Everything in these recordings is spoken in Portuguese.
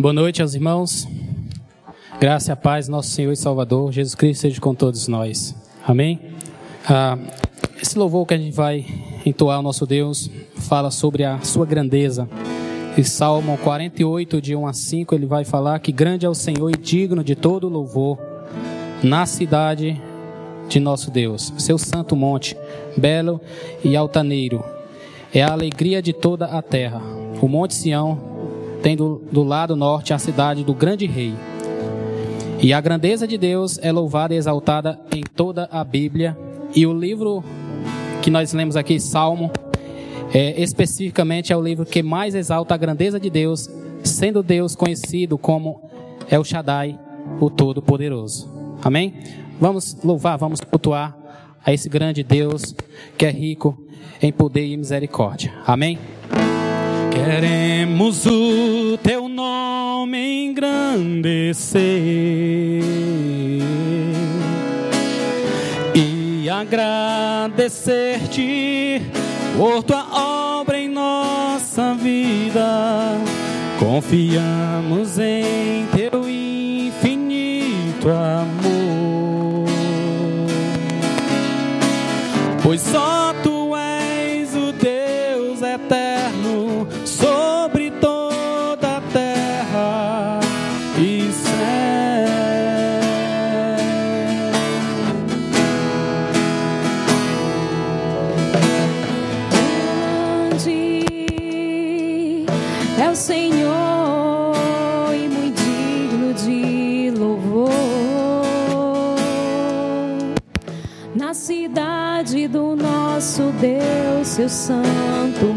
Boa noite aos irmãos. Graça e paz, nosso Senhor e Salvador, Jesus Cristo, seja com todos nós. Amém? Ah, esse louvor que a gente vai entoar ao nosso Deus fala sobre a sua grandeza. E Salmo 48, de 1 a 5, ele vai falar que grande é o Senhor e digno de todo louvor na cidade de nosso Deus, seu santo monte, belo e altaneiro. É a alegria de toda a terra. O Monte Sião tem do, do lado norte a cidade do grande rei. E a grandeza de Deus é louvada e exaltada em toda a Bíblia. E o livro que nós lemos aqui, Salmo, é, especificamente é o livro que mais exalta a grandeza de Deus, sendo Deus conhecido como El Shaddai, o Todo-Poderoso. Amém? Vamos louvar, vamos cultuar a esse grande Deus que é rico em poder e misericórdia. Amém? Queremos o teu nome engrandecer e agradecer-te por tua obra em nossa vida. Confiamos em teu infinito amor, pois só nosso Deus, seu santo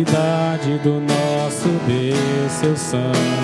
cidade do nosso Deus, seu santo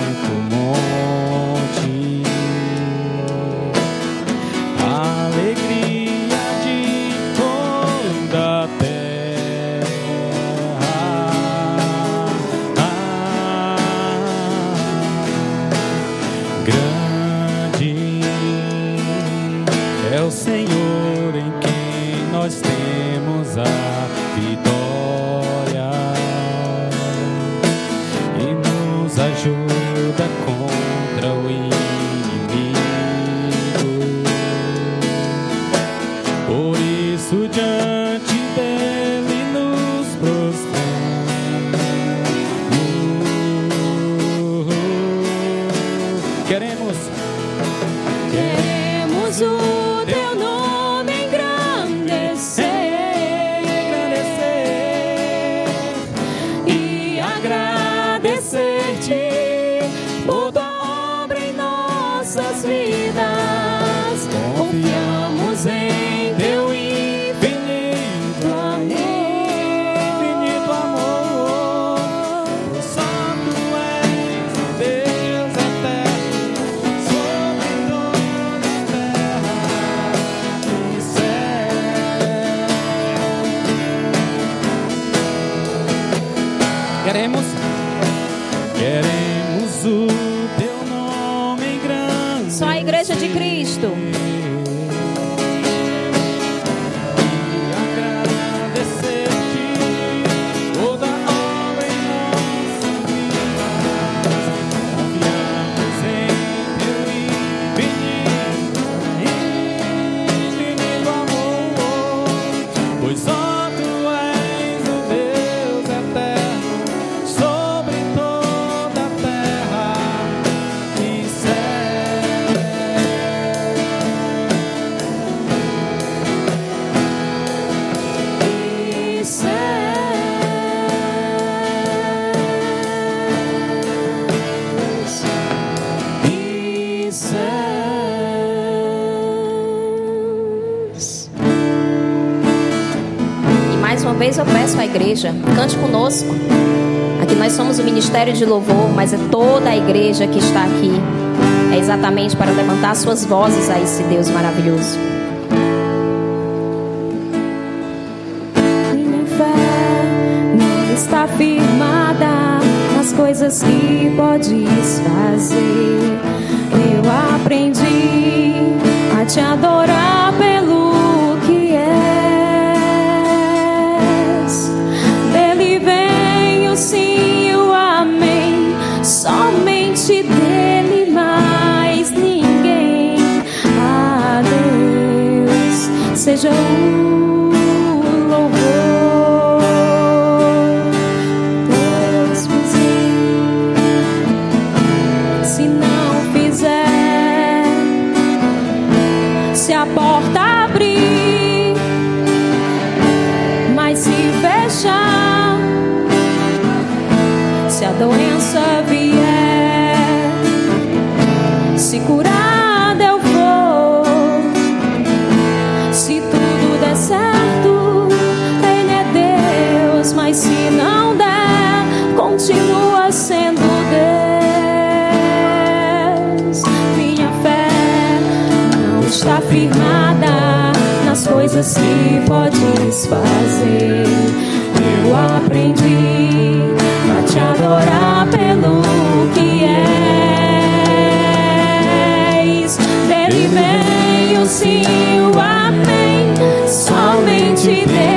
igreja, cante conosco. Aqui nós somos o ministério de louvor, mas é toda a igreja que está aqui. É exatamente para levantar suas vozes a esse Deus maravilhoso. Minha fé não está firmada nas coisas que podes fazer. Coisas que podes fazer. Eu aprendi a te adorar pelo que és. Dele vem o sim, o amém. Somente dele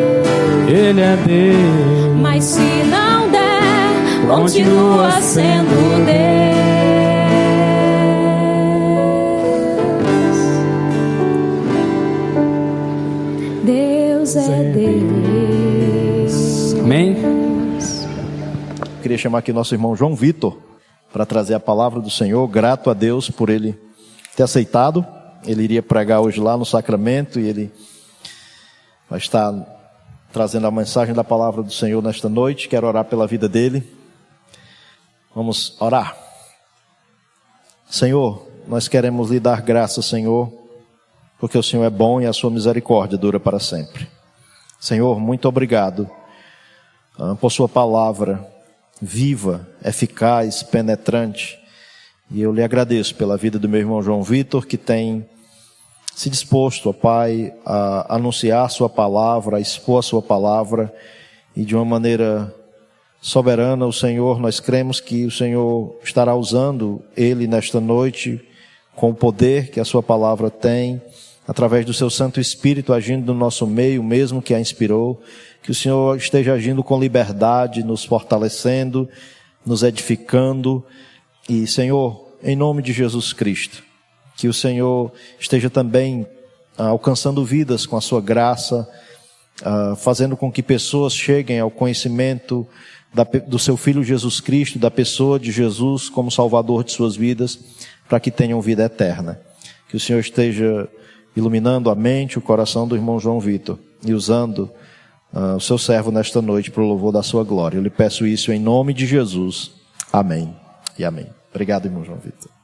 chamar aqui nosso irmão João Vitor para trazer a palavra do Senhor. Grato a Deus por ele ter aceitado. Ele iria pregar hoje lá no sacramento e ele vai estar trazendo a mensagem da palavra do Senhor nesta noite. Quero orar pela vida dele. Vamos orar. Senhor, nós queremos lhe dar graça, Senhor, porque o Senhor é bom e a sua misericórdia dura para sempre. Senhor, muito obrigado ah, por Sua palavra viva, eficaz, penetrante. E eu lhe agradeço pela vida do meu irmão João Vitor, que tem se disposto, ó Pai, a anunciar Sua palavra, a expor a Sua palavra e de uma maneira soberana, o Senhor, nós cremos que o Senhor estará usando ele nesta noite com o poder que a Sua palavra tem, através do Seu Santo Espírito agindo no nosso meio, mesmo que a inspirou. Que o Senhor esteja agindo com liberdade, nos fortalecendo, nos edificando. E, Senhor, em nome de Jesus Cristo, que o Senhor esteja também ah, alcançando vidas com a Sua graça, ah, fazendo com que pessoas cheguem ao conhecimento da, do seu Filho Jesus Cristo, da pessoa de Jesus como Salvador de suas vidas, para que tenham vida eterna. Que o Senhor esteja iluminando a mente, o coração do irmão João Vitor e usando uh, o seu servo nesta noite para o louvor da sua glória. Eu lhe peço isso em nome de Jesus. Amém e amém. Obrigado, irmão João Vitor.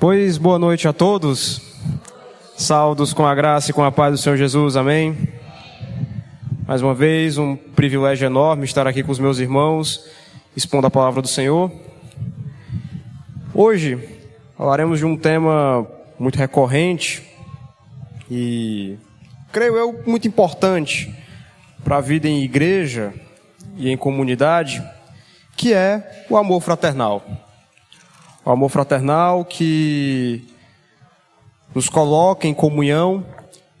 Pois boa noite a todos. Saldos com a graça e com a paz do Senhor Jesus. Amém. Mais uma vez, um privilégio enorme estar aqui com os meus irmãos, expondo a palavra do Senhor. Hoje falaremos de um tema muito recorrente e, creio eu, muito importante para a vida em igreja e em comunidade, que é o amor fraternal. O amor fraternal que nos coloca em comunhão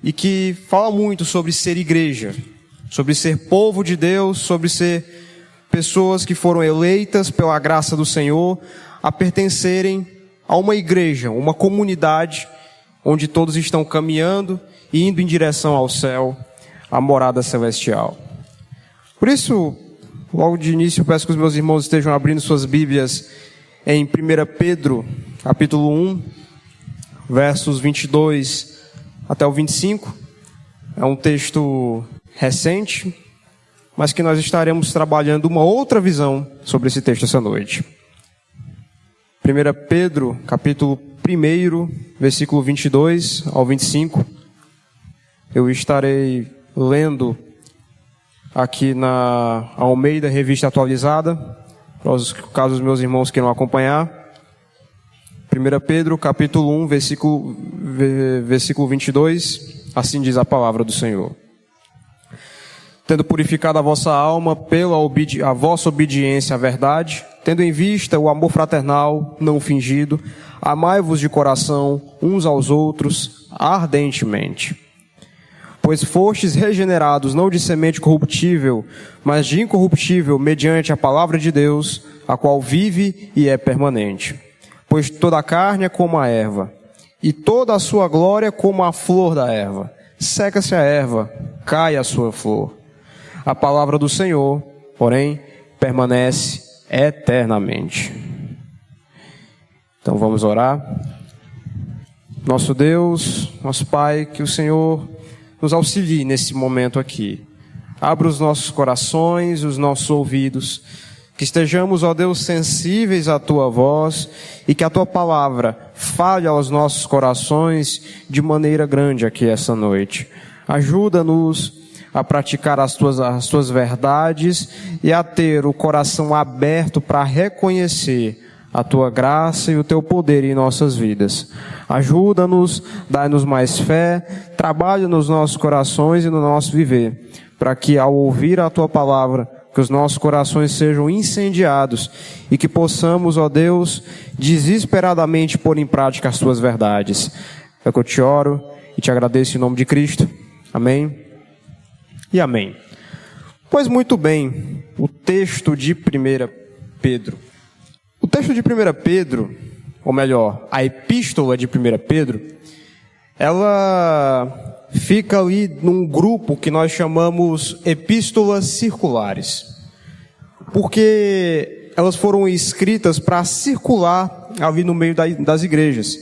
e que fala muito sobre ser igreja, sobre ser povo de Deus, sobre ser pessoas que foram eleitas pela graça do Senhor a pertencerem a uma igreja, uma comunidade onde todos estão caminhando e indo em direção ao céu, à morada celestial. Por isso, logo de início, peço que os meus irmãos estejam abrindo suas Bíblias em 1 Pedro, capítulo 1, versos 22 até o 25. É um texto recente, mas que nós estaremos trabalhando uma outra visão sobre esse texto essa noite. 1 Pedro, capítulo 1, versículo 22 ao 25. Eu estarei lendo aqui na Almeida Revista Atualizada, para os meus irmãos queiram acompanhar. 1 Pedro, capítulo 1, versículo, versículo 22, assim diz a palavra do Senhor tendo purificado a vossa alma pela a vossa obediência à verdade, tendo em vista o amor fraternal não fingido, amai-vos de coração uns aos outros ardentemente. Pois fostes regenerados não de semente corruptível, mas de incorruptível, mediante a palavra de Deus, a qual vive e é permanente. Pois toda a carne é como a erva, e toda a sua glória como a flor da erva. Seca-se a erva, cai a sua flor a palavra do Senhor, porém, permanece eternamente. Então vamos orar. Nosso Deus, nosso Pai, que o Senhor nos auxilie nesse momento aqui. Abra os nossos corações, os nossos ouvidos, que estejamos, ó Deus, sensíveis à tua voz e que a tua palavra fale aos nossos corações de maneira grande aqui essa noite. Ajuda-nos a praticar as tuas, as tuas verdades e a ter o coração aberto para reconhecer a tua graça e o teu poder em nossas vidas. Ajuda-nos, dá-nos mais fé, trabalha nos nossos corações e no nosso viver, para que ao ouvir a tua palavra, que os nossos corações sejam incendiados e que possamos, ó Deus, desesperadamente pôr em prática as tuas verdades. É que eu te oro e te agradeço em nome de Cristo. Amém e amém. Pois muito bem, o texto de 1 Pedro. O texto de 1 Pedro, ou melhor, a epístola de 1 Pedro, ela fica ali num grupo que nós chamamos epístolas circulares. Porque elas foram escritas para circular ali no meio das igrejas.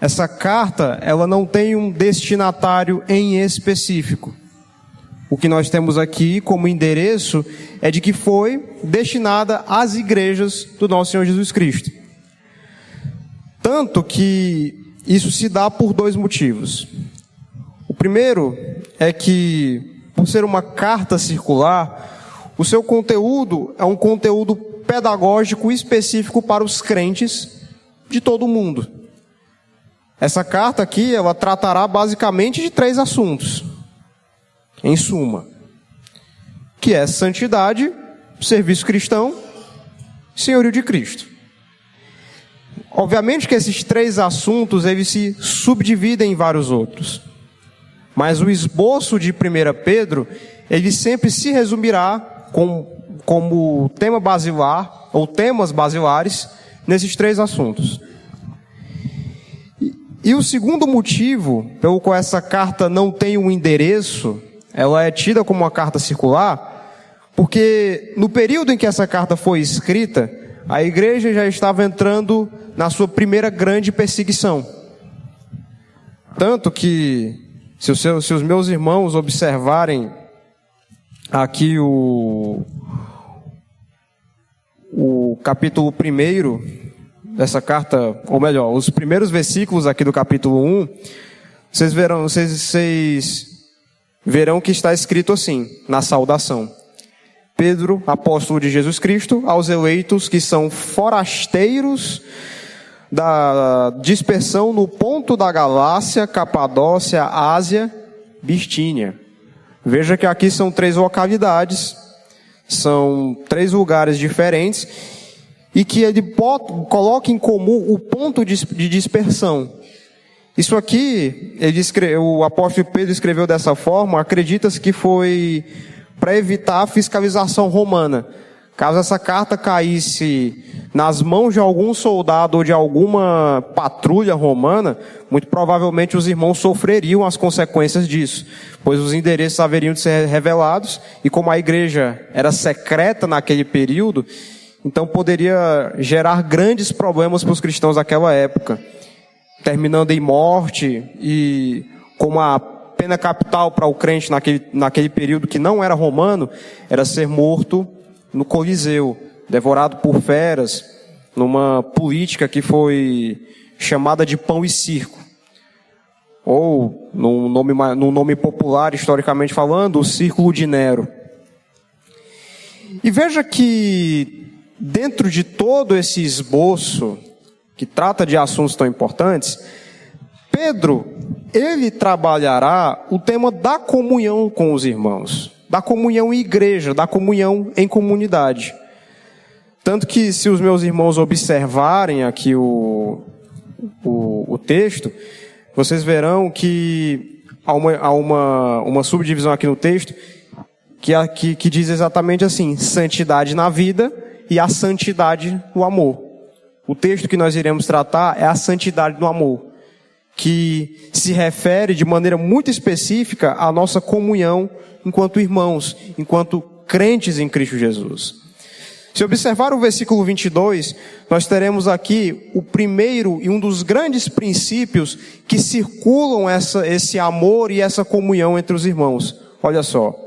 Essa carta, ela não tem um destinatário em específico. O que nós temos aqui como endereço é de que foi destinada às igrejas do nosso Senhor Jesus Cristo. Tanto que isso se dá por dois motivos. primeiro é que, por ser uma carta circular, o seu conteúdo é um conteúdo pedagógico específico para os crentes de todo o mundo. Essa carta aqui, ela tratará basicamente de três assuntos. Em suma, que é santidade, serviço cristão, senhorio de Cristo. Obviamente que esses três assuntos eles se subdividem em vários outros. Mas o esboço de 1 Pedro, ele sempre se resumirá com, como tema basilar, ou temas basilares, nesses três assuntos. E, e o segundo motivo pelo qual essa carta não tem um endereço, ela é tida como uma carta circular, porque no período em que essa carta foi escrita, a igreja já estava entrando na sua primeira grande perseguição. Tanto que, se os, seus, se os meus irmãos observarem aqui o, o capítulo 1 dessa carta, ou melhor, os primeiros versículos aqui do capítulo 1, vocês verão, vocês, vocês verão que está escrito assim, na saudação. Pedro, apóstolo de Jesus Cristo, aos eleitos que são forasteiros da dispersão no ponto da Galácia, Capadócia, Ásia, Bistínia. Veja que aqui são três localidades, são três lugares diferentes, e que ele coloca em comum o ponto de dispersão. Isso aqui, o apóstolo Pedro escreveu dessa forma, acredita-se que foi para evitar a fiscalização romana. Caso essa carta caísse nas mãos de algum soldado ou de alguma patrulha romana, muito provavelmente os irmãos sofreriam as consequências disso, pois os endereços haveriam de ser revelados, e como a igreja era secreta naquele período, então poderia gerar grandes problemas para os cristãos daquela época, terminando em morte e como a pena capital para o crente naquele, naquele período que não era romano era ser morto no Coliseu, devorado por feras, numa política que foi chamada de pão e circo. Ou, num nome, num nome popular, historicamente falando, o Círculo de Nero. E veja que, dentro de todo esse esboço, que trata de assuntos tão importantes, Pedro, ele trabalhará o tema da comunhão com os irmãos, da comunhão em igreja, da comunhão em comunidade. Tanto que, se os meus irmãos observarem aqui o, o, o texto, vocês verão que há, uma, há uma, uma subdivisão aqui no texto que, que, que diz exatamente assim: santidade na vida e a santidade no amor. O texto que nós iremos tratar é a santidade no amor que se refere de maneira muito específica à nossa comunhão enquanto irmãos, enquanto crentes em Cristo Jesus. Se observar o versículo 22, nós teremos aqui o primeiro e um dos grandes princípios que circulam essa, esse amor e essa comunhão entre os irmãos. Olha só.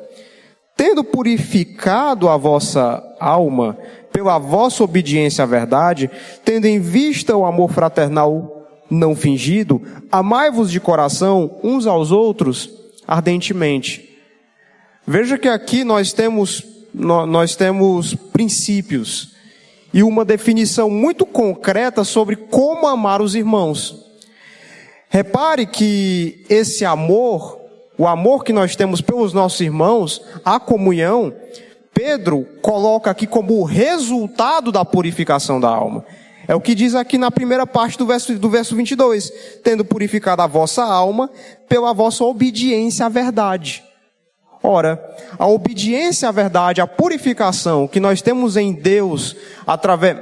Tendo purificado a vossa alma pela vossa obediência à verdade, tendo em vista o amor fraternal não fingido, amai-vos de coração uns aos outros ardentemente. Veja que aqui nós temos, nós temos princípios e uma definição muito concreta sobre como amar os irmãos. Repare que esse amor, o amor que nós temos pelos nossos irmãos, a comunhão, Pedro coloca aqui como resultado da purificação da alma. É o que diz aqui na primeira parte do verso, do verso 22. Tendo purificado a vossa alma pela vossa obediência à verdade. Ora, a obediência à verdade, a purificação que nós temos em Deus através,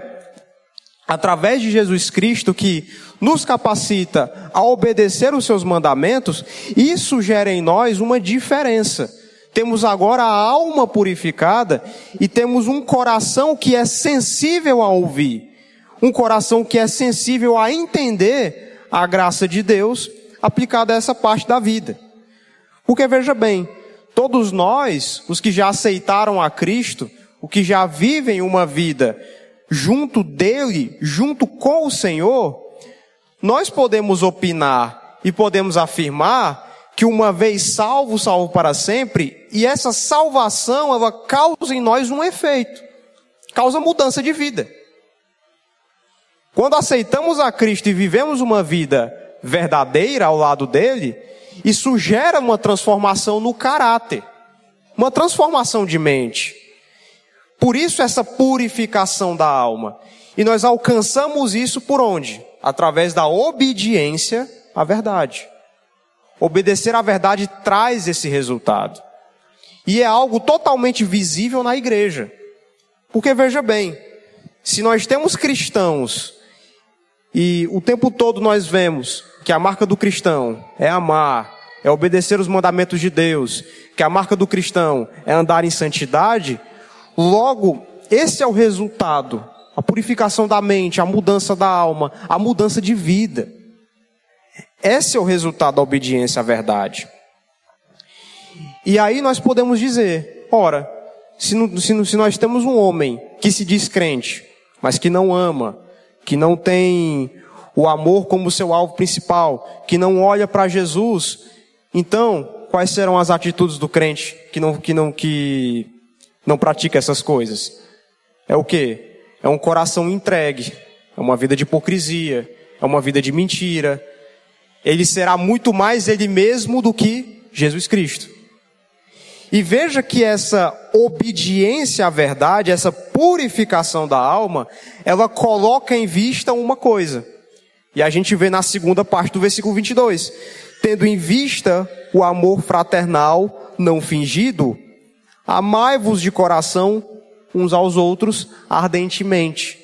através de Jesus Cristo, que nos capacita a obedecer os seus mandamentos, isso gera em nós uma diferença. Temos agora a alma purificada e temos um coração que é sensível a ouvir um coração que é sensível a entender a graça de Deus aplicada a essa parte da vida. Porque veja bem, todos nós, os que já aceitaram a Cristo, os que já vivem uma vida junto dele, junto com o Senhor, nós podemos opinar e podemos afirmar que uma vez salvo, salvo para sempre, e essa salvação, ela causa em nós um efeito, causa mudança de vida. Quando aceitamos a Cristo e vivemos uma vida verdadeira ao lado dele, isso gera uma transformação no caráter, uma transformação de mente. Por isso essa purificação da alma. E nós alcançamos isso por onde? Através da obediência à verdade. Obedecer à verdade traz esse resultado. E é algo totalmente visível na igreja. Porque veja bem, se nós temos cristãos e o tempo todo nós vemos que a marca do cristão é amar, é obedecer os mandamentos de Deus, que a marca do cristão é andar em santidade, logo esse é o resultado, a purificação da mente, a mudança da alma, a mudança de vida. Esse é o resultado da obediência à verdade. E aí nós podemos dizer, ora, se, se, se nós temos um homem que se diz crente, mas que não ama, que não tem o amor como seu alvo principal, que não olha para Jesus, então quais serão as atitudes do crente que não que não que não pratica essas coisas? É o que? É um coração entregue, é uma vida de hipocrisia, é uma vida de mentira, ele será muito mais ele mesmo do que Jesus Cristo. E veja que essa obediência à verdade, essa purificação da alma, ela coloca em vista uma coisa. E a gente vê na segunda parte do versículo 22. Tendo em vista o amor fraternal não fingido, amai-vos de coração uns aos outros ardentemente.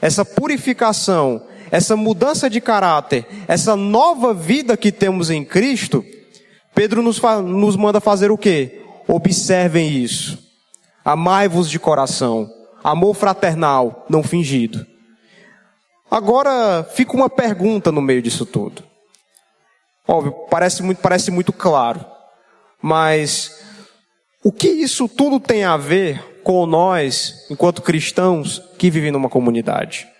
Essa purificação, essa mudança de caráter, essa nova vida que temos em Cristo, Pedro nos, nos manda fazer o quê? Observem isso. Amai-vos de coração. Amor fraternal, não fingido. Agora, fica uma pergunta no meio disso tudo. Óbvio, parece muito, parece muito claro. Mas, o que isso tudo tem a ver com nós, enquanto cristãos, que vivem numa comunidade?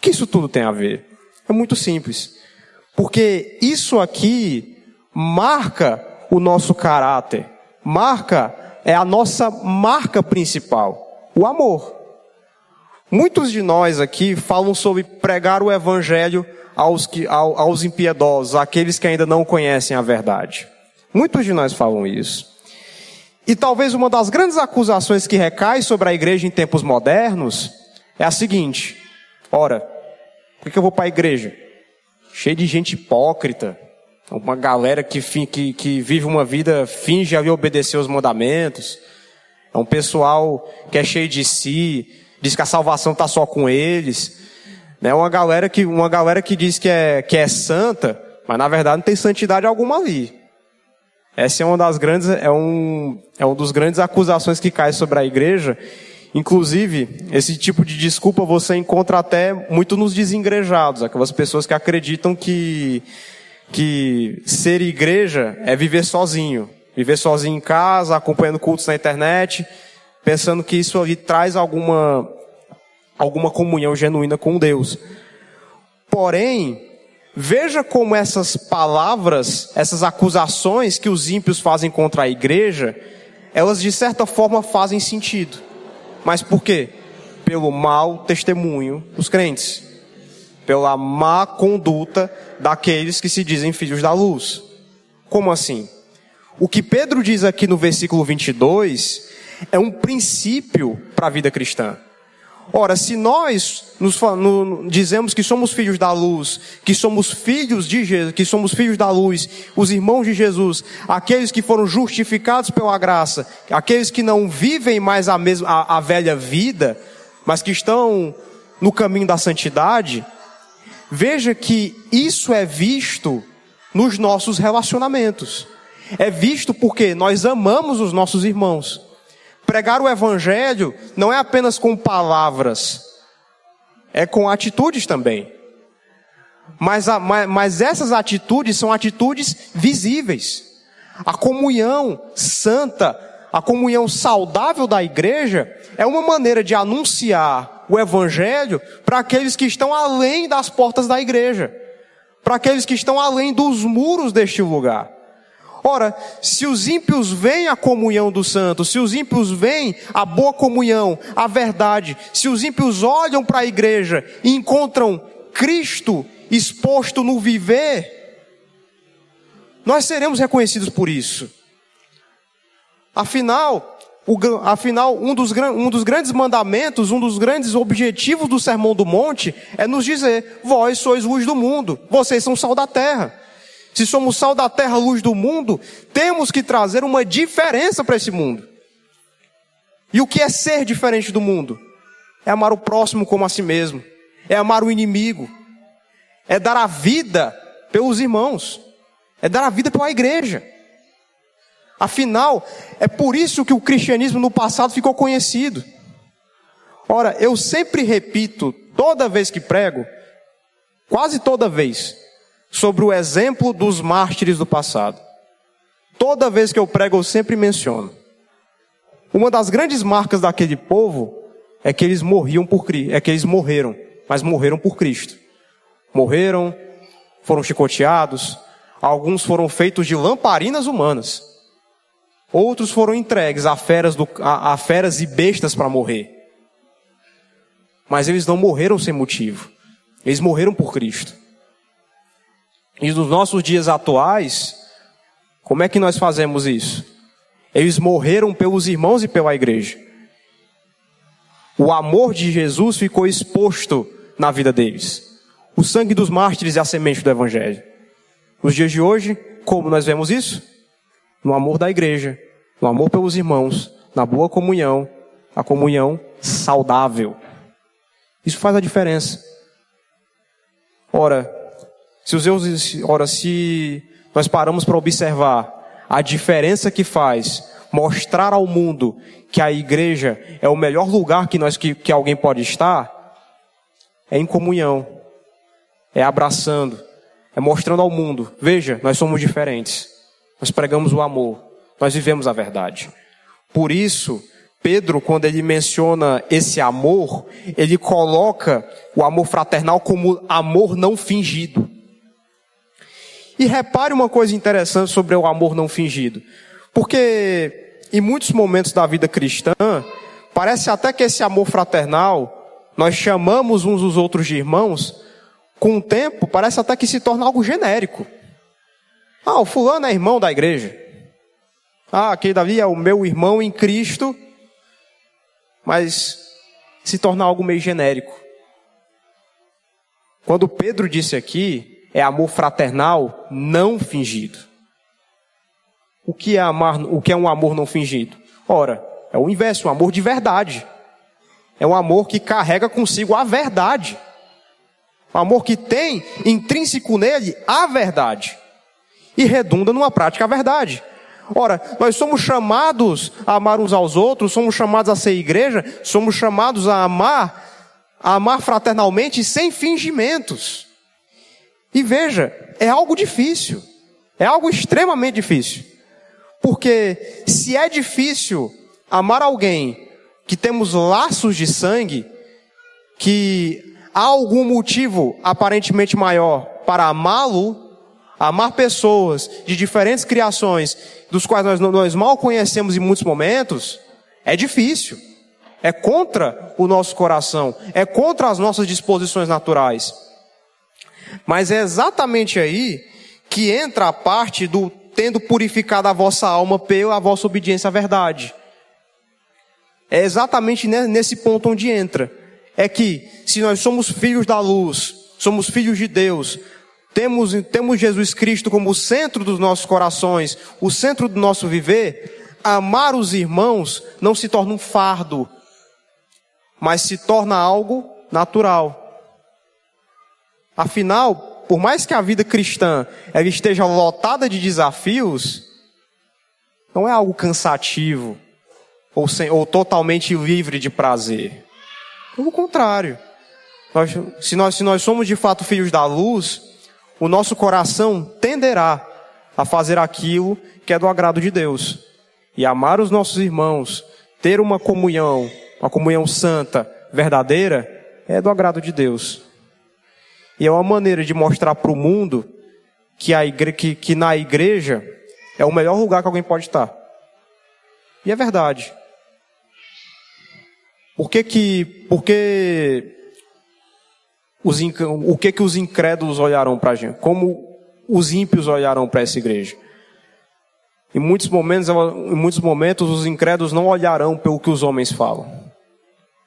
O que isso tudo tem a ver? É muito simples. Porque isso aqui marca o nosso caráter. Marca é a nossa marca principal, o amor. Muitos de nós aqui falam sobre pregar o evangelho aos, que, aos impiedosos, àqueles que ainda não conhecem a verdade. Muitos de nós falam isso. E talvez uma das grandes acusações que recai sobre a igreja em tempos modernos é a seguinte: Ora, por que eu vou para a igreja? Cheio de gente hipócrita, uma galera que, que, que vive uma vida, finge ali obedecer os mandamentos. É um pessoal que é cheio de si, diz que a salvação está só com eles. Né? Uma galera que, uma galera que diz que é, que é santa, mas na verdade não tem santidade alguma ali. Essa é uma das grandes, é um, é um dos grandes acusações que cai sobre a igreja Inclusive, esse tipo de desculpa você encontra até muito nos desengrejados, aquelas pessoas que acreditam que, que ser igreja é viver sozinho. Viver sozinho em casa, acompanhando cultos na internet, pensando que isso ali traz alguma, alguma comunhão genuína com Deus. Porém, veja como essas palavras, essas acusações que os ímpios fazem contra a igreja, elas de certa forma fazem sentido. Mas por quê? Pelo mau testemunho dos crentes. Pela má conduta daqueles que se dizem filhos da luz. Como assim? O que Pedro diz aqui no versículo 22 é um princípio para a vida cristã. Ora, se nós nos, no, dizemos que somos filhos da luz, que somos filhos de Jesus, que somos filhos da luz, os irmãos de Jesus, aqueles que foram justificados pela graça, aqueles que não vivem mais a, mesma, a, a velha vida, mas que estão no caminho da santidade, veja que isso é visto nos nossos relacionamentos. É visto porque nós amamos os nossos irmãos pregar o evangelho não é apenas com palavras, é com atitudes também. Mas, a, mas, mas essas atitudes são atitudes visíveis. A comunhão santa, a comunhão saudável da igreja é uma maneira de anunciar o evangelho para aqueles que estão além das portas da igreja, para aqueles que estão além dos muros deste lugar. Ora, se os ímpios veem a comunhão dos santos, se os ímpios veem a boa comunhão, a verdade, se os ímpios olham para a igreja e encontram Cristo exposto no viver, nós seremos reconhecidos por isso. Afinal, o, afinal um, dos, um dos grandes mandamentos, um dos grandes objetivos do Sermão do Monte é nos dizer: vós sois luz do mundo, vocês são sal da terra. Se somos sal da terra, luz do mundo, temos que trazer uma diferença para esse mundo. E o que é ser diferente do mundo? É amar o próximo como a si mesmo, é amar o inimigo, é dar a vida pelos irmãos, é dar a vida pela igreja. Afinal, é por isso que o cristianismo no passado ficou conhecido. Ora, eu sempre repito, toda vez que prego, quase toda vez, sobre o exemplo dos mártires do passado. Toda vez que eu prego, eu sempre menciono. Uma das grandes marcas daquele povo é que eles morriam por Cristo, é que eles morreram, mas morreram por Cristo. Morreram, foram chicoteados, alguns foram feitos de lamparinas humanas. Outros foram entregues a feras, do, a, a feras e bestas para morrer. Mas eles não morreram sem motivo. Eles morreram por Cristo. E nos nossos dias atuais, como é que nós fazemos isso? Eles morreram pelos irmãos e pela igreja. O amor de Jesus ficou exposto na vida deles. O sangue dos mártires é a semente do Evangelho. Nos dias de hoje, como nós vemos isso? No amor da igreja, no amor pelos irmãos, na boa comunhão, a comunhão saudável. Isso faz a diferença. Ora, se os deuses, ora, se nós paramos para observar a diferença que faz mostrar ao mundo que a igreja é o melhor lugar que nós que, que alguém pode estar, é em comunhão, é abraçando, é mostrando ao mundo, veja, nós somos diferentes. Nós pregamos o amor, nós vivemos a verdade. Por isso, Pedro, quando ele menciona esse amor, ele coloca o amor fraternal como amor não fingido. E repare uma coisa interessante sobre o amor não fingido. Porque em muitos momentos da vida cristã, parece até que esse amor fraternal, nós chamamos uns os outros de irmãos, com o tempo parece até que se torna algo genérico. Ah, o fulano é irmão da igreja. Ah, aquele Davi é o meu irmão em Cristo, mas se torna algo meio genérico. Quando Pedro disse aqui, é amor fraternal não fingido. O que é amar, o que é um amor não fingido? Ora, é o inverso, um amor de verdade. É um amor que carrega consigo a verdade. Um amor que tem intrínseco nele a verdade. E redunda numa prática a verdade. Ora, nós somos chamados a amar uns aos outros, somos chamados a ser igreja, somos chamados a amar, a amar fraternalmente sem fingimentos. E veja, é algo difícil. É algo extremamente difícil. Porque se é difícil amar alguém que temos laços de sangue, que há algum motivo aparentemente maior para amá-lo, amar pessoas de diferentes criações, dos quais nós, nós mal conhecemos em muitos momentos, é difícil. É contra o nosso coração, é contra as nossas disposições naturais. Mas é exatamente aí que entra a parte do tendo purificado a vossa alma pela vossa obediência à verdade. É exatamente nesse ponto onde entra. É que se nós somos filhos da luz, somos filhos de Deus, temos, temos Jesus Cristo como o centro dos nossos corações, o centro do nosso viver, amar os irmãos não se torna um fardo, mas se torna algo natural. Afinal, por mais que a vida cristã ela esteja lotada de desafios, não é algo cansativo ou, sem, ou totalmente livre de prazer. Pelo contrário. Nós, se, nós, se nós somos de fato filhos da luz, o nosso coração tenderá a fazer aquilo que é do agrado de Deus. E amar os nossos irmãos, ter uma comunhão, uma comunhão santa, verdadeira, é do agrado de Deus. E é uma maneira de mostrar para o mundo que, a igre... que, que na igreja é o melhor lugar que alguém pode estar. E é verdade. Por que que, por que os, o que que os incrédulos olharam para a gente? Como os ímpios olharam para essa igreja? Em muitos momentos, em muitos momentos, os incrédulos não olharão pelo que os homens falam.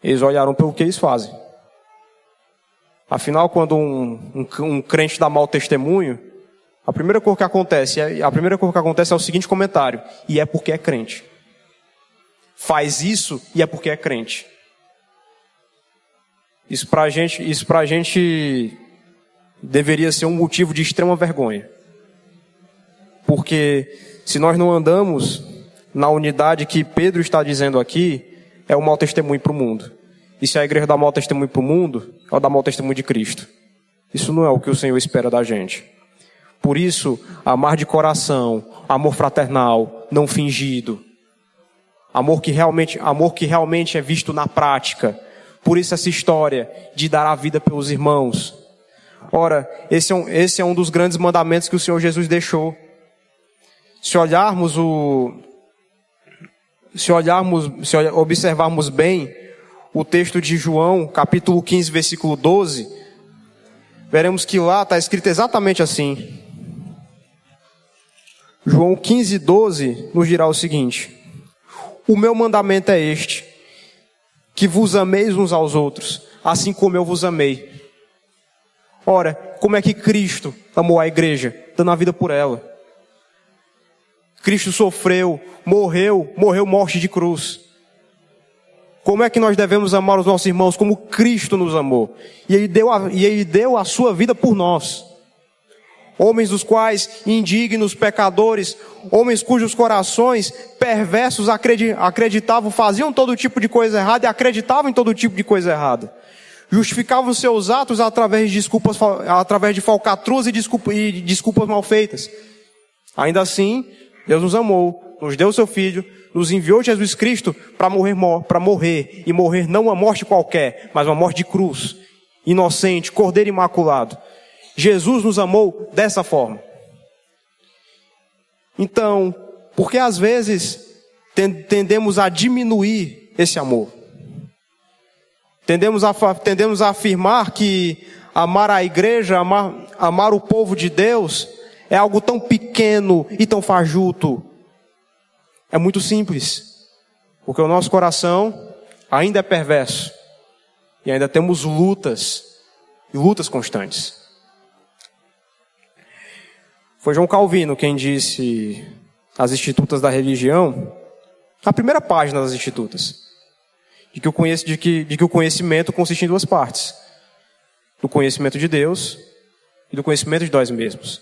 Eles olharão pelo que eles fazem. Afinal, quando um, um, um crente dá mau testemunho, a primeira coisa que acontece, é, a primeira coisa que acontece é o seguinte comentário: e é porque é crente. Faz isso e é porque é crente. Isso pra gente, isso pra gente deveria ser um motivo de extrema vergonha. Porque se nós não andamos na unidade que Pedro está dizendo aqui, é o mau testemunho para o mundo. E se a igreja dá mau testemunho para o mundo, ela dá mau testemunho de Cristo. Isso não é o que o Senhor espera da gente. Por isso, amar de coração, amor fraternal, não fingido. Amor que realmente, amor que realmente é visto na prática. Por isso essa história de dar a vida pelos irmãos. Ora, esse é um, esse é um dos grandes mandamentos que o Senhor Jesus deixou. Se olharmos o, se olharmos, se observarmos bem o texto de João, capítulo 15, versículo 12, veremos que lá está escrito exatamente assim. João 15, 12 nos dirá o seguinte: O meu mandamento é este, que vos ameis uns aos outros, assim como eu vos amei. Ora, como é que Cristo amou a igreja, dando a vida por ela? Cristo sofreu, morreu, morreu morte de cruz. Como é que nós devemos amar os nossos irmãos como Cristo nos amou? E ele deu a, e ele deu a sua vida por nós. Homens dos quais, indignos, pecadores, homens cujos corações perversos acreditavam, faziam todo tipo de coisa errada e acreditavam em todo tipo de coisa errada. Justificavam seus atos através de desculpas, através de falcatruas e, e desculpas mal feitas. Ainda assim, Deus nos amou, nos deu o seu Filho, nos enviou Jesus Cristo para morrer, para morrer, e morrer não uma morte qualquer, mas uma morte de cruz, inocente, cordeiro imaculado. Jesus nos amou dessa forma. Então, porque às vezes tendemos a diminuir esse amor? Tendemos a, tendemos a afirmar que amar a igreja, amar, amar o povo de Deus, é algo tão pequeno e tão fajuto. É muito simples. Porque o nosso coração ainda é perverso. E ainda temos lutas. E lutas constantes. Foi João Calvino quem disse as Institutas da Religião, a primeira página das Institutas, de que, de, que, de que o conhecimento consiste em duas partes: do conhecimento de Deus e do conhecimento de nós mesmos.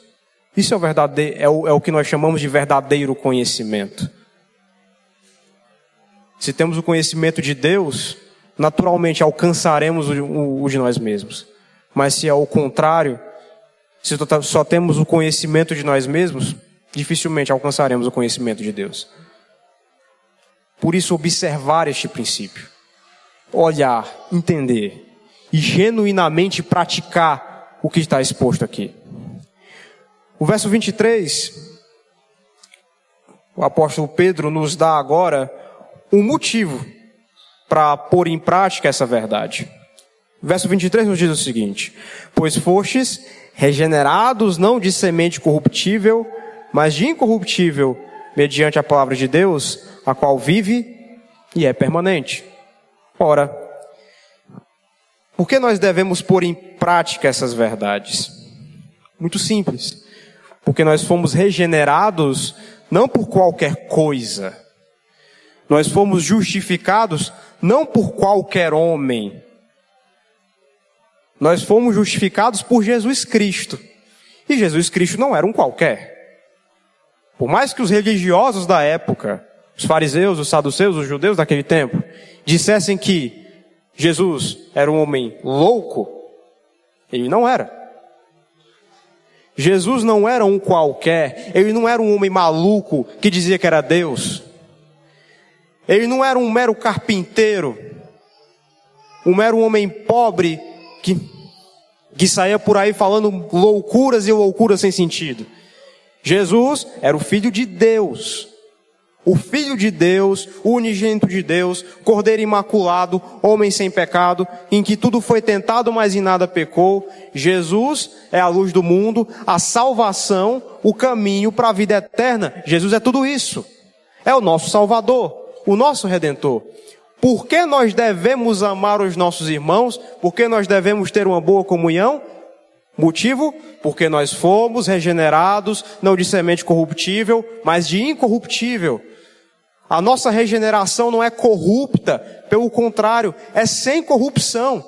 Isso é o, verdadeiro, é o, é o que nós chamamos de verdadeiro conhecimento. Se temos o conhecimento de Deus, naturalmente alcançaremos o, de nós mesmos. Mas se é o contrário, se só temos o conhecimento de nós mesmos, dificilmente alcançaremos o conhecimento de Deus. Por isso, observar este princípio, olhar, entender e genuinamente praticar o que está exposto aqui. O verso 23, o apóstolo Pedro nos dá agora um motivo para pôr em prática essa verdade. Verso 23 nos diz o seguinte: Pois fostes regenerados não de semente corruptível, mas de incorruptível, mediante a palavra de Deus, a qual vive e é permanente. Ora, por que nós devemos pôr em prática essas verdades? Muito simples porque nós fomos regenerados não por qualquer coisa. Nós fomos justificados não por qualquer homem. Nós fomos justificados por Jesus Cristo. E Jesus Cristo não era um qualquer. Por mais que os religiosos da época, os fariseus, os saduceus, os judeus daquele tempo, dissessem que Jesus era um homem louco, ele não era. Jesus não era um qualquer, ele não era um homem maluco que dizia que era Deus. Ele não era um mero carpinteiro, um mero homem pobre que, que saía por aí falando loucuras e loucuras sem sentido. Jesus era o Filho de Deus. O Filho de Deus, o unigênito de Deus, Cordeiro imaculado, homem sem pecado, em que tudo foi tentado, mas em nada pecou. Jesus é a luz do mundo, a salvação, o caminho para a vida eterna. Jesus é tudo isso. É o nosso Salvador, o nosso Redentor. Por que nós devemos amar os nossos irmãos? Por que nós devemos ter uma boa comunhão? Motivo? Porque nós fomos regenerados, não de semente corruptível, mas de incorruptível. A nossa regeneração não é corrupta, pelo contrário, é sem corrupção.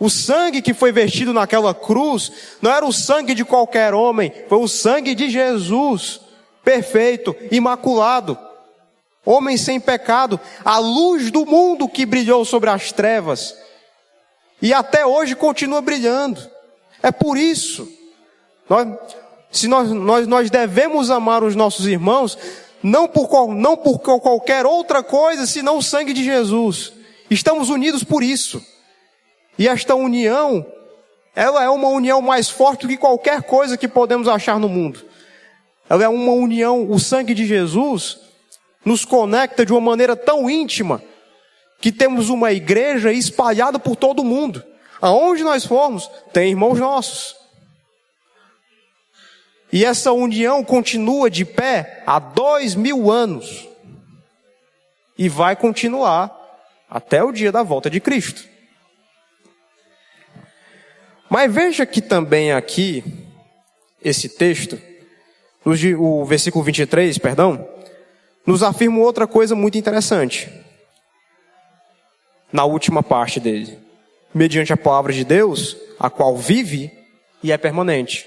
O sangue que foi vertido naquela cruz não era o sangue de qualquer homem, foi o sangue de Jesus, perfeito, imaculado, homem sem pecado, a luz do mundo que brilhou sobre as trevas e até hoje continua brilhando. É por isso, nós, se nós, nós, nós devemos amar os nossos irmãos, não por, não por qualquer outra coisa senão o sangue de Jesus. Estamos unidos por isso. E esta união, ela é uma união mais forte do que qualquer coisa que podemos achar no mundo. Ela é uma união, o sangue de Jesus nos conecta de uma maneira tão íntima que temos uma igreja espalhada por todo o mundo. Aonde nós formos, tem irmãos nossos. E essa união continua de pé há dois mil anos. E vai continuar até o dia da volta de Cristo. Mas veja que também aqui, esse texto, o versículo 23, perdão, nos afirma outra coisa muito interessante. Na última parte dele. Mediante a palavra de Deus, a qual vive e é permanente.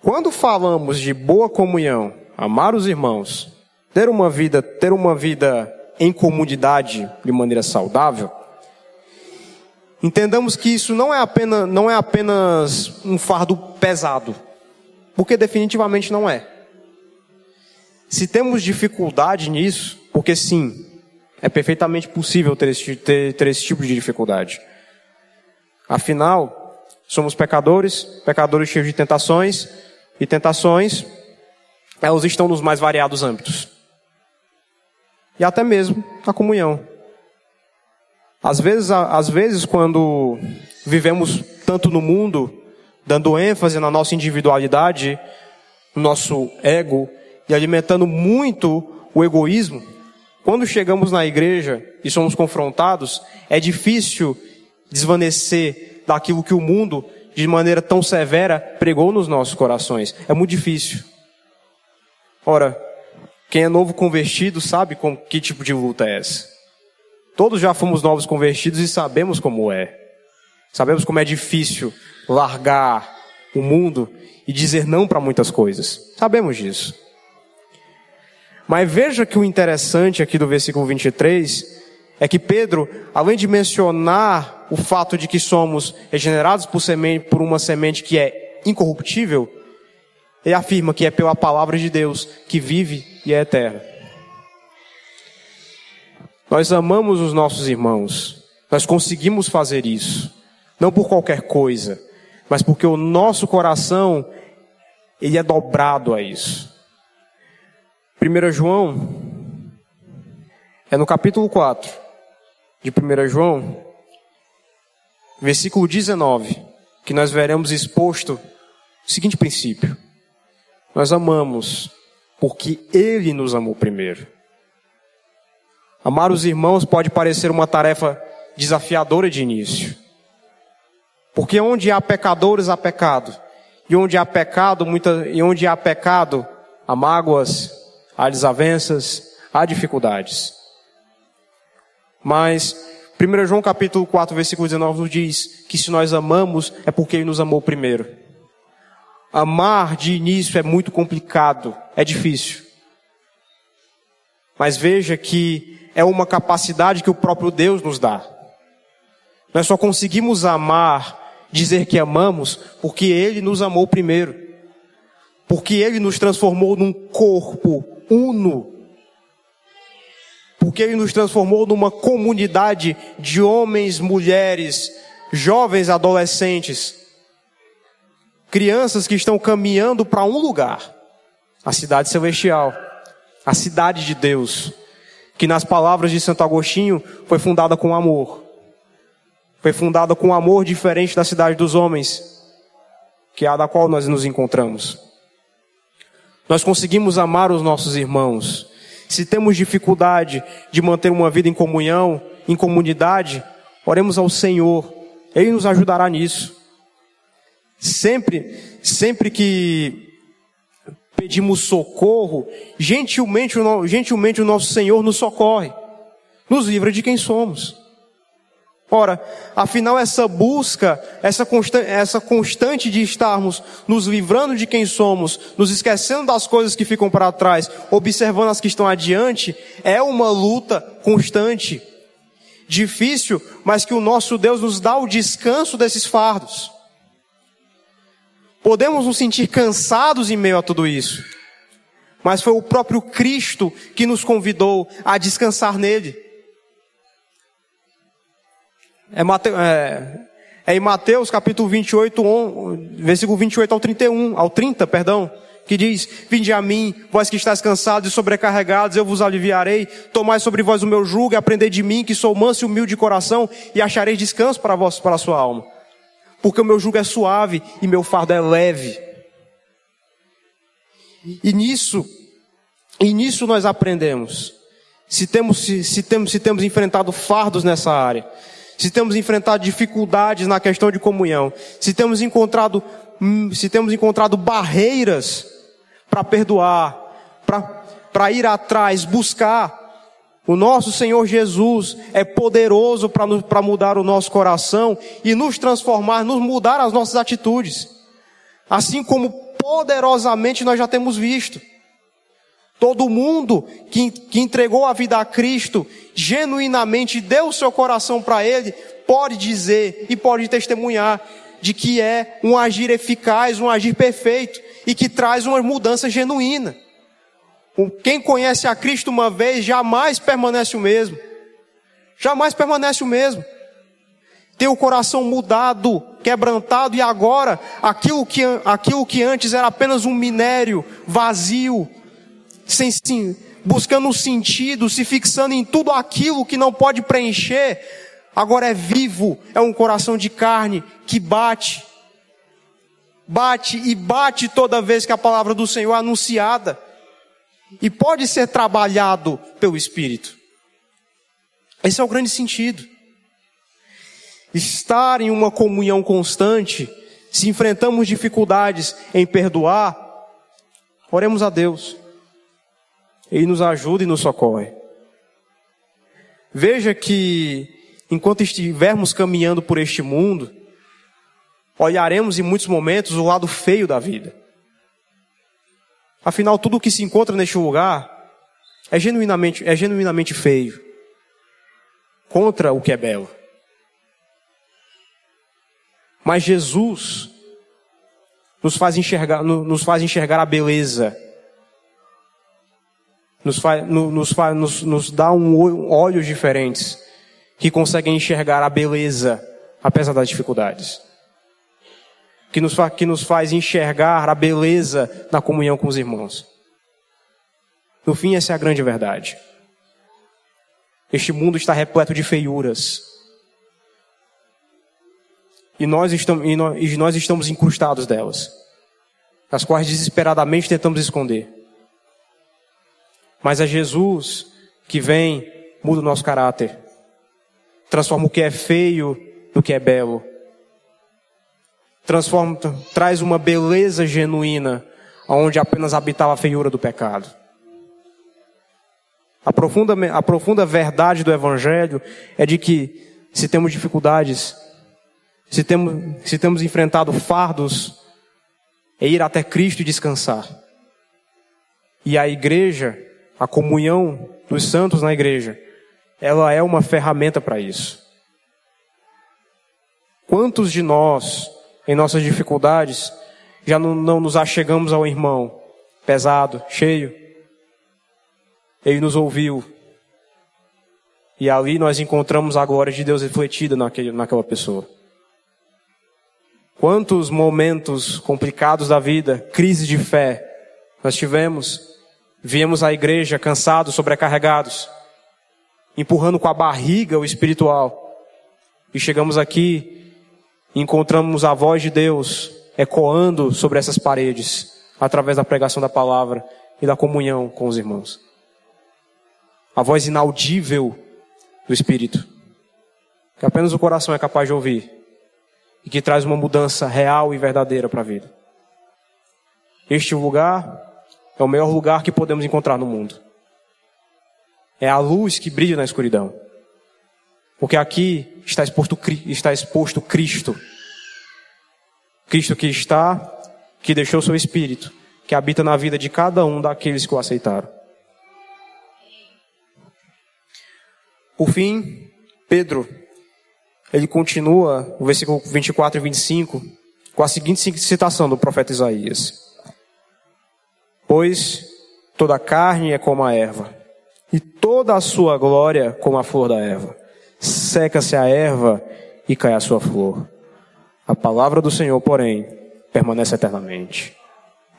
Quando falamos de boa comunhão, amar os irmãos, ter uma vida, ter uma vida em comunidade de maneira saudável, entendamos que isso não é apenas, não é apenas um fardo pesado, porque definitivamente não é. Se temos dificuldade nisso, porque sim, é perfeitamente possível ter esse, ter, ter esse tipo de dificuldade. Afinal, somos pecadores, pecadores cheios de tentações, e tentações, elas estão nos mais variados âmbitos. E até mesmo a comunhão. Às vezes, às vezes quando vivemos tanto no mundo, dando ênfase na nossa individualidade, no nosso ego, e alimentando muito o egoísmo, quando chegamos na igreja e somos confrontados, é difícil desvanecer daquilo que o mundo de maneira tão severa pregou nos nossos corações. É muito difícil. Ora, quem é novo convertido sabe com que tipo de luta é essa. Todos já fomos novos convertidos e sabemos como é. Sabemos como é difícil largar o mundo e dizer não para muitas coisas. Sabemos disso. Mas veja que o interessante aqui do versículo 23 é que Pedro, além de mencionar o fato de que somos regenerados por, semente, por uma semente que é incorruptível, ele afirma que é pela palavra de Deus que vive e é eterna. Nós amamos os nossos irmãos, nós conseguimos fazer isso, não por qualquer coisa, mas porque o nosso coração ele é dobrado a isso. 1 João é no capítulo 4 de 1 João, versículo 19, que nós veremos exposto o seguinte princípio: Nós amamos porque Ele nos amou primeiro. Amar os irmãos pode parecer uma tarefa desafiadora de início, porque onde há pecadores há pecado, e onde há pecado, muita, e onde há pecado, há mágoas, há desavenças, há dificuldades. Mas 1 João capítulo 4, versículo 19 nos diz que se nós amamos é porque ele nos amou primeiro. Amar de início é muito complicado, é difícil. Mas veja que é uma capacidade que o próprio Deus nos dá. Nós só conseguimos amar, dizer que amamos, porque Ele nos amou primeiro. Porque Ele nos transformou num corpo uno porque Ele nos transformou numa comunidade de homens, mulheres, jovens, adolescentes, crianças que estão caminhando para um lugar, a cidade celestial, a cidade de Deus, que nas palavras de Santo Agostinho foi fundada com amor. Foi fundada com amor diferente da cidade dos homens, que é a da qual nós nos encontramos. Nós conseguimos amar os nossos irmãos. Se temos dificuldade de manter uma vida em comunhão, em comunidade, oremos ao Senhor. Ele nos ajudará nisso. Sempre, sempre que pedimos socorro, gentilmente, gentilmente o nosso Senhor nos socorre, nos livra de quem somos. Ora, afinal, essa busca, essa, constante, essa constante de estarmos nos livrando de quem somos, nos esquecendo das coisas que ficam para trás, observando as que estão adiante, é uma luta constante, difícil, mas que o nosso Deus nos dá o descanso desses fardos. Podemos nos sentir cansados em meio a tudo isso, mas foi o próprio Cristo que nos convidou a descansar nele. É, é, é em Mateus capítulo 28, versículo 28 ao 31, ao 30, perdão, que diz, Vinde a mim, vós que estáis cansados e sobrecarregados, eu vos aliviarei, tomai sobre vós o meu jugo e aprendei de mim, que sou manso e humilde de coração, e achareis descanso para vós, para a sua alma porque o meu jugo é suave e meu fardo é leve. E nisso, e nisso nós aprendemos. Se temos, se, se, temos, se temos enfrentado fardos nessa área, se temos enfrentado dificuldades na questão de comunhão, se temos encontrado, hum, se temos encontrado barreiras para perdoar, para ir atrás, buscar, o nosso Senhor Jesus é poderoso para mudar o nosso coração e nos transformar, nos mudar as nossas atitudes. Assim como poderosamente nós já temos visto. Todo mundo que, que entregou a vida a Cristo, genuinamente deu o seu coração para Ele, pode dizer e pode testemunhar de que é um agir eficaz, um agir perfeito e que traz uma mudança genuína. Quem conhece a Cristo uma vez jamais permanece o mesmo. Jamais permanece o mesmo. Tem o coração mudado, quebrantado e agora aquilo que, aquilo que antes era apenas um minério vazio, sem sim, buscando um sentido, se fixando em tudo aquilo que não pode preencher, agora é vivo, é um coração de carne que bate. Bate e bate toda vez que a palavra do Senhor é anunciada e pode ser trabalhado pelo Espírito. Esse é o grande sentido. Estar em uma comunhão constante, se enfrentamos dificuldades em perdoar, oremos a Deus. Ele nos ajuda e nos socorre. Veja que, enquanto estivermos caminhando por este mundo, olharemos em muitos momentos o lado feio da vida. Afinal, tudo o que se encontra neste lugar é genuinamente, é genuinamente feio contra o que é belo. Mas Jesus nos faz enxergar, nos faz enxergar a beleza. Nos, faz, nos, nos, nos dá um olhos diferentes que conseguem enxergar a beleza apesar das dificuldades que nos, que nos faz enxergar a beleza na comunhão com os irmãos. No fim, essa é a grande verdade. Este mundo está repleto de feiuras. E nós estamos, e nós, e nós estamos incrustados delas, as quais desesperadamente tentamos esconder. Mas é Jesus que vem, muda o nosso caráter, transforma o que é feio no que é belo, transforma, traz uma beleza genuína onde apenas habitava a feiura do pecado. A profunda, a profunda verdade do Evangelho é de que se temos dificuldades, se temos, se temos enfrentado fardos, é ir até Cristo e descansar. E a igreja, a comunhão dos santos na igreja, ela é uma ferramenta para isso. Quantos de nós em nossas dificuldades, já não, não nos achegamos ao irmão pesado, cheio. Ele nos ouviu. E ali nós encontramos a glória de Deus refletida naquele, naquela pessoa. Quantos momentos complicados da vida, crise de fé, nós tivemos. Viemos à igreja cansados, sobrecarregados, empurrando com a barriga o espiritual. E chegamos aqui e encontramos a voz de Deus ecoando sobre essas paredes, através da pregação da palavra e da comunhão com os irmãos. A voz inaudível do Espírito, que apenas o coração é capaz de ouvir e que traz uma mudança real e verdadeira para a vida. Este lugar é o melhor lugar que podemos encontrar no mundo. É a luz que brilha na escuridão. Porque aqui está exposto, está exposto Cristo. Cristo que está, que deixou seu Espírito, que habita na vida de cada um daqueles que o aceitaram. Por fim, Pedro, ele continua, o versículo 24 e 25, com a seguinte citação do profeta Isaías. Pois toda a carne é como a erva, e toda a sua glória como a flor da erva. Seca-se a erva e cai a sua flor. A palavra do Senhor, porém, permanece eternamente.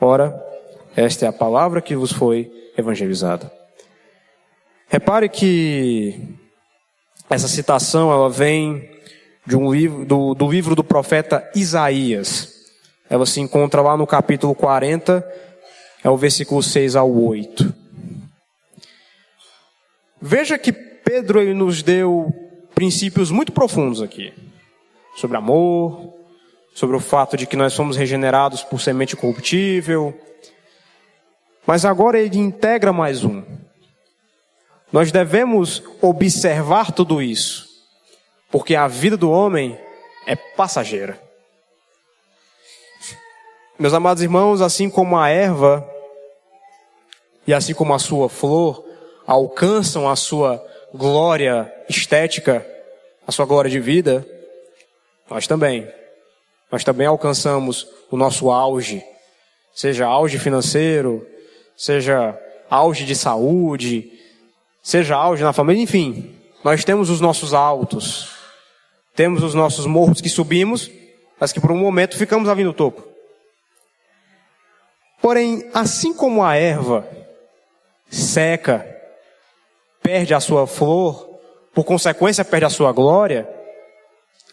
Ora, esta é a palavra que vos foi evangelizada. Repare que essa citação ela vem de um livro do, do livro do profeta Isaías. Ela se encontra lá no capítulo 40, é o versículo 6 ao 8. Veja que Pedro ele nos deu princípios muito profundos aqui. Sobre amor, sobre o fato de que nós somos regenerados por semente corruptível. Mas agora ele integra mais um. Nós devemos observar tudo isso, porque a vida do homem é passageira. Meus amados irmãos, assim como a erva e assim como a sua flor alcançam a sua glória estética, a sua glória de vida, nós também. Nós também alcançamos o nosso auge, seja auge financeiro, seja auge de saúde, seja auge na família, enfim. Nós temos os nossos altos, temos os nossos morros que subimos, mas que por um momento ficamos ali no topo. Porém, assim como a erva seca, perde a sua flor, por consequência perde a sua glória,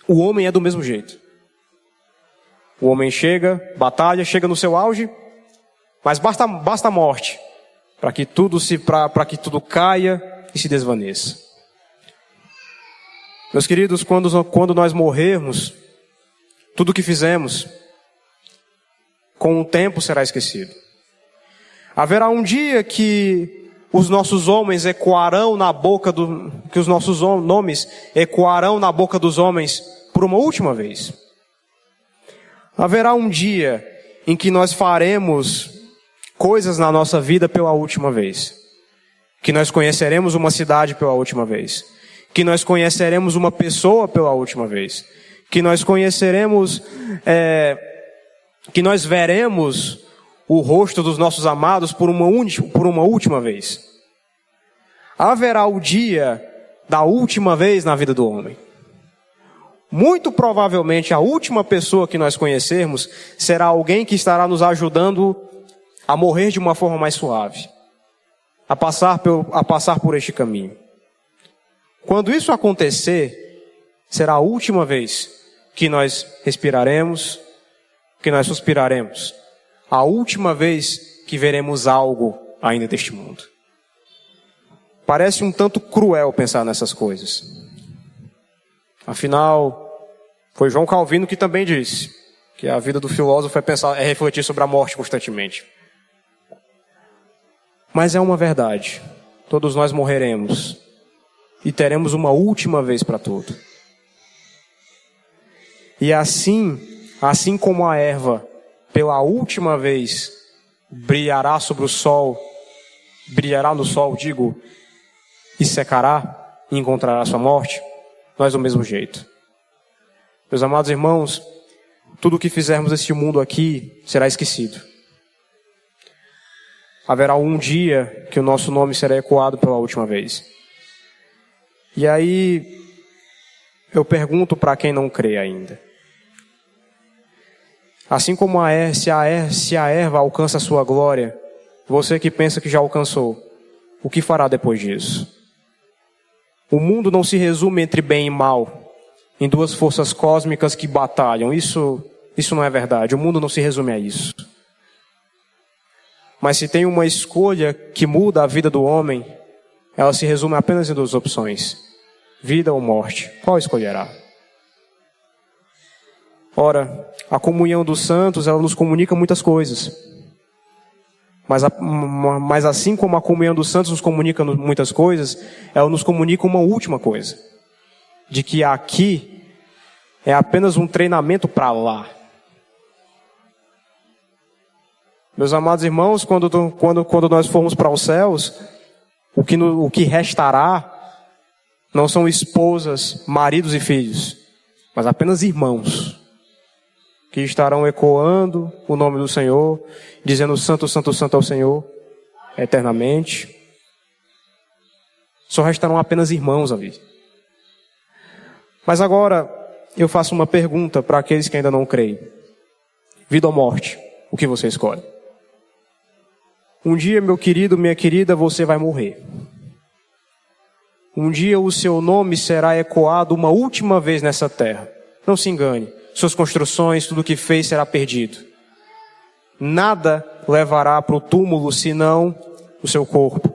o homem é do mesmo jeito. O homem chega, batalha, chega no seu auge, mas basta, basta a morte para que tudo se para que tudo caia e se desvaneça. Meus queridos, quando, quando nós morrermos, tudo que fizemos, com o tempo será esquecido. Haverá um dia que os nossos homens ecoarão na boca do, que os nossos nomes ecoarão na boca dos homens por uma última vez. Haverá um dia em que nós faremos coisas na nossa vida pela última vez. Que nós conheceremos uma cidade pela última vez. Que nós conheceremos uma pessoa pela última vez. Que nós conheceremos, é, que nós veremos o rosto dos nossos amados por uma, por uma última vez. Haverá o dia da última vez na vida do homem. Muito provavelmente a última pessoa que nós conhecermos será alguém que estará nos ajudando a morrer de uma forma mais suave, a passar, a passar por este caminho. Quando isso acontecer, será a última vez que nós respiraremos, que nós suspiraremos a última vez que veremos algo ainda deste mundo. Parece um tanto cruel pensar nessas coisas. Afinal, foi João Calvino que também disse que a vida do filósofo é pensar, é refletir sobre a morte constantemente. Mas é uma verdade. Todos nós morreremos e teremos uma última vez para tudo. E assim, assim como a erva pela última vez brilhará sobre o sol, brilhará no sol, digo, e secará e encontrará sua morte, nós do mesmo jeito. Meus amados irmãos, tudo o que fizermos neste mundo aqui será esquecido. Haverá um dia que o nosso nome será ecoado pela última vez. E aí, eu pergunto para quem não crê ainda: Assim como a er, se, a er, se a erva alcança a sua glória, você que pensa que já alcançou, o que fará depois disso? O mundo não se resume entre bem e mal, em duas forças cósmicas que batalham. Isso, isso não é verdade. O mundo não se resume a isso. Mas se tem uma escolha que muda a vida do homem, ela se resume apenas em duas opções: vida ou morte. Qual escolherá? Ora, a comunhão dos santos, ela nos comunica muitas coisas. Mas, mas assim como a comunhão dos santos nos comunica muitas coisas, ela nos comunica uma última coisa. De que aqui é apenas um treinamento para lá. Meus amados irmãos, quando, quando, quando nós formos para os céus, o que, no, o que restará não são esposas, maridos e filhos, mas apenas irmãos que estarão ecoando o nome do Senhor, dizendo Santo, Santo, Santo ao Senhor, eternamente. Só restarão apenas irmãos ali. Mas agora eu faço uma pergunta para aqueles que ainda não creem: vida ou morte? O que você escolhe? Um dia, meu querido, minha querida, você vai morrer. Um dia o seu nome será ecoado uma última vez nessa terra. Não se engane suas construções, tudo o que fez será perdido. Nada levará para o túmulo senão o seu corpo,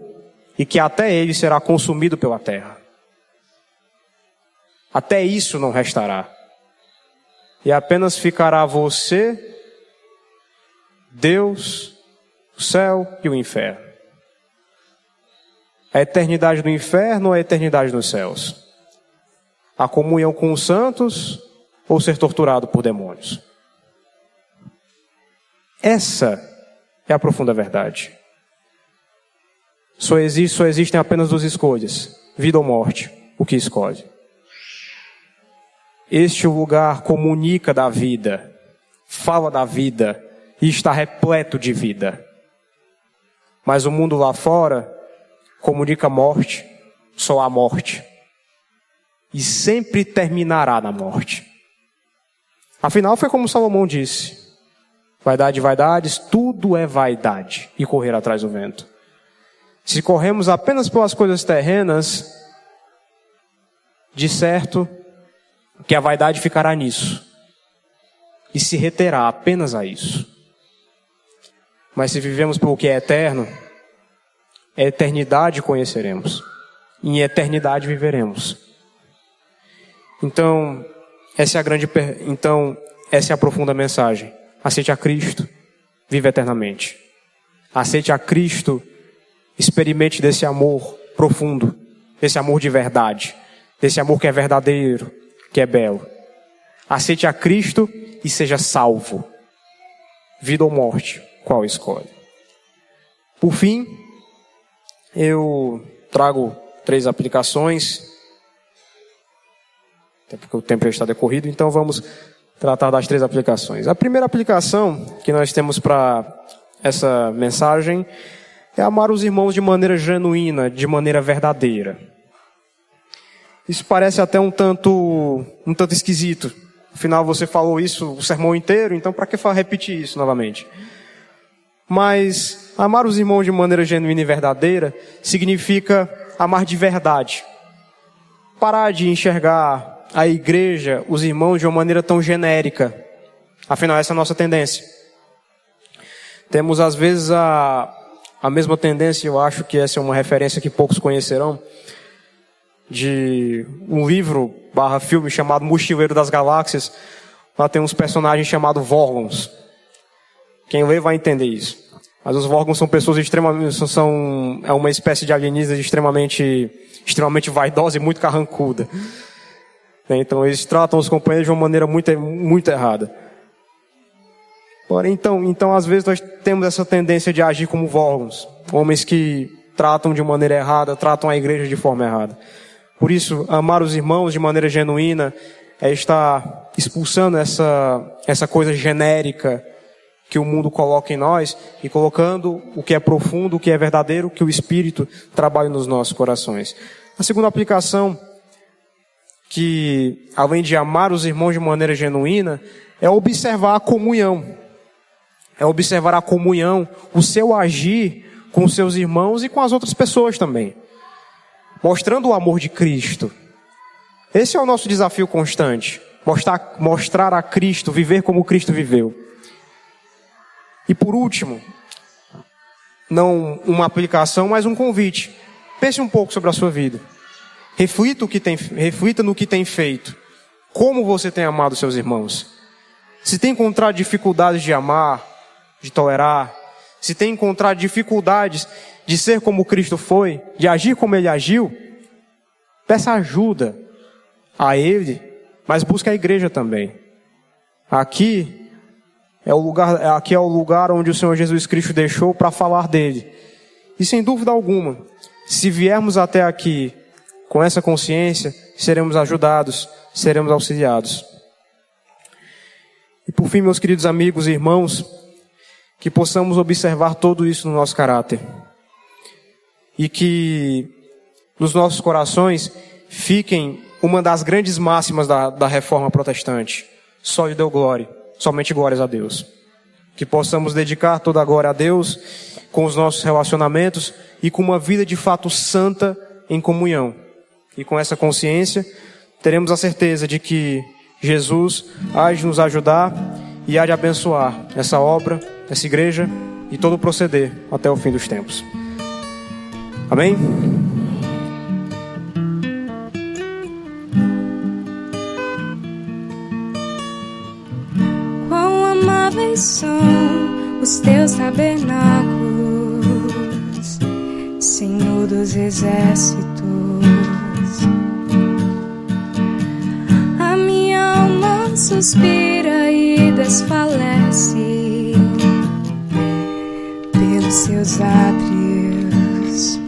e que até ele será consumido pela terra. Até isso não restará. E apenas ficará você, Deus, o céu e o inferno. A eternidade no inferno ou a eternidade nos céus? A comunhão com os santos ou ser torturado por demônios. Essa é a profunda verdade. Só, existe, só existem apenas duas escolhas: vida ou morte. O que escolhe? Este lugar comunica da vida, fala da vida e está repleto de vida. Mas o mundo lá fora comunica morte, só a morte. E sempre terminará na morte. Afinal, foi como Salomão disse: vaidade, vaidades, tudo é vaidade e correr atrás do vento. Se corremos apenas pelas coisas terrenas, de certo que a vaidade ficará nisso e se reterá apenas a isso. Mas se vivemos pelo que é eterno, a eternidade conheceremos, em eternidade viveremos. Então, essa é a grande per... então essa é a profunda mensagem. Aceite a Cristo, vive eternamente. Aceite a Cristo, experimente desse amor profundo, desse amor de verdade, desse amor que é verdadeiro, que é belo. Aceite a Cristo e seja salvo. Vida ou morte, qual escolhe? Por fim, eu trago três aplicações até porque o tempo já está decorrido, então vamos tratar das três aplicações. A primeira aplicação que nós temos para essa mensagem é amar os irmãos de maneira genuína, de maneira verdadeira. Isso parece até um tanto, um tanto esquisito. Afinal, você falou isso o sermão inteiro, então para que repetir isso novamente? Mas amar os irmãos de maneira genuína e verdadeira significa amar de verdade. Parar de enxergar a igreja, os irmãos, de uma maneira tão genérica. Afinal, essa é a nossa tendência. Temos, às vezes, a, a mesma tendência, eu acho que essa é uma referência que poucos conhecerão, de um livro barra filme chamado Mochileiro das Galáxias. Lá tem uns personagens chamados Vorgons. Quem lê vai entender isso. Mas os Vorgons são pessoas extremamente, são, é uma espécie de alienígena extremamente, extremamente vaidosa e muito carrancuda. Né? Então eles tratam os companheiros de uma maneira muito, muito errada. Porém, então, então, às vezes nós temos essa tendência de agir como órgãos, homens que tratam de maneira errada, tratam a igreja de forma errada. Por isso, amar os irmãos de maneira genuína é estar expulsando essa, essa coisa genérica que o mundo coloca em nós e colocando o que é profundo, o que é verdadeiro, que o Espírito trabalha nos nossos corações. A segunda aplicação que, além de amar os irmãos de maneira genuína, é observar a comunhão. É observar a comunhão, o seu agir com os seus irmãos e com as outras pessoas também. Mostrando o amor de Cristo. Esse é o nosso desafio constante. Mostrar, mostrar a Cristo, viver como Cristo viveu. E por último, não uma aplicação, mas um convite. Pense um pouco sobre a sua vida. Reflita, o que tem, reflita no que tem feito. Como você tem amado seus irmãos. Se tem encontrado dificuldades de amar, de tolerar, se tem encontrado dificuldades de ser como Cristo foi, de agir como Ele agiu, peça ajuda a Ele, mas busque a igreja também. Aqui é o lugar, aqui é o lugar onde o Senhor Jesus Cristo deixou para falar dele. E sem dúvida alguma, se viermos até aqui com essa consciência, seremos ajudados, seremos auxiliados. E por fim, meus queridos amigos e irmãos, que possamos observar tudo isso no nosso caráter. E que nos nossos corações fiquem uma das grandes máximas da, da reforma protestante. Só lhe deu glória, somente glórias a Deus. Que possamos dedicar toda a glória a Deus com os nossos relacionamentos e com uma vida de fato santa em comunhão. E com essa consciência, teremos a certeza de que Jesus há de nos ajudar e há de abençoar essa obra, essa igreja e todo o proceder até o fim dos tempos. Amém? Quão amáveis são os teus tabernáculos, Senhor dos exércitos. Suspira e desfalece pelos seus átrios.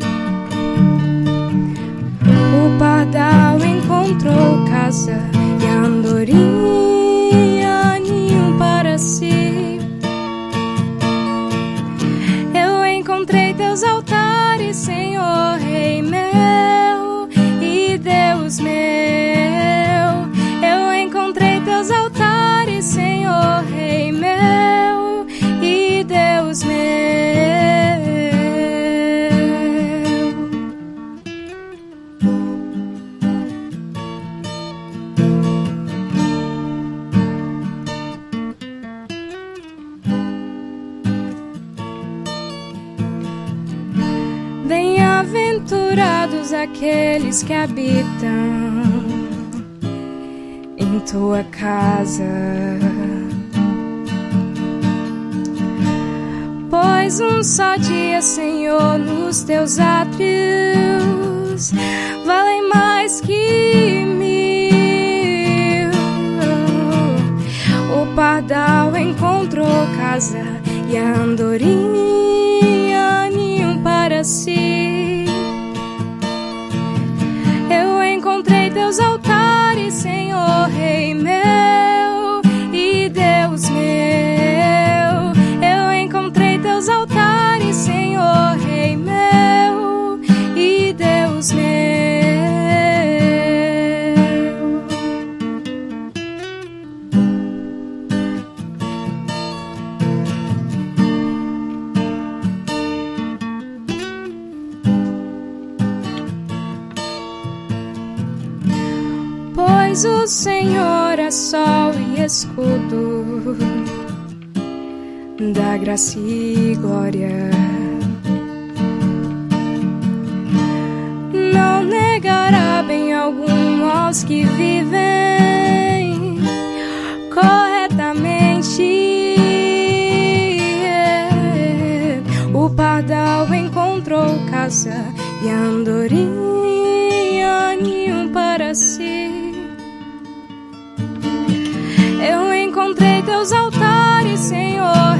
O pardal encontrou casa e a andorinha Bem-aventurados aqueles que habitam em tua casa. Pois um só dia, Senhor, nos teus átrios valem mais que mil. O pardal encontrou casa e a andorinha ninho para si. Encontrei da graça e glória. Não negará bem algum aos que vivem corretamente. O pardal encontrou casa e a andorinha ninho para si. Eu encontrei teus altares, Senhor,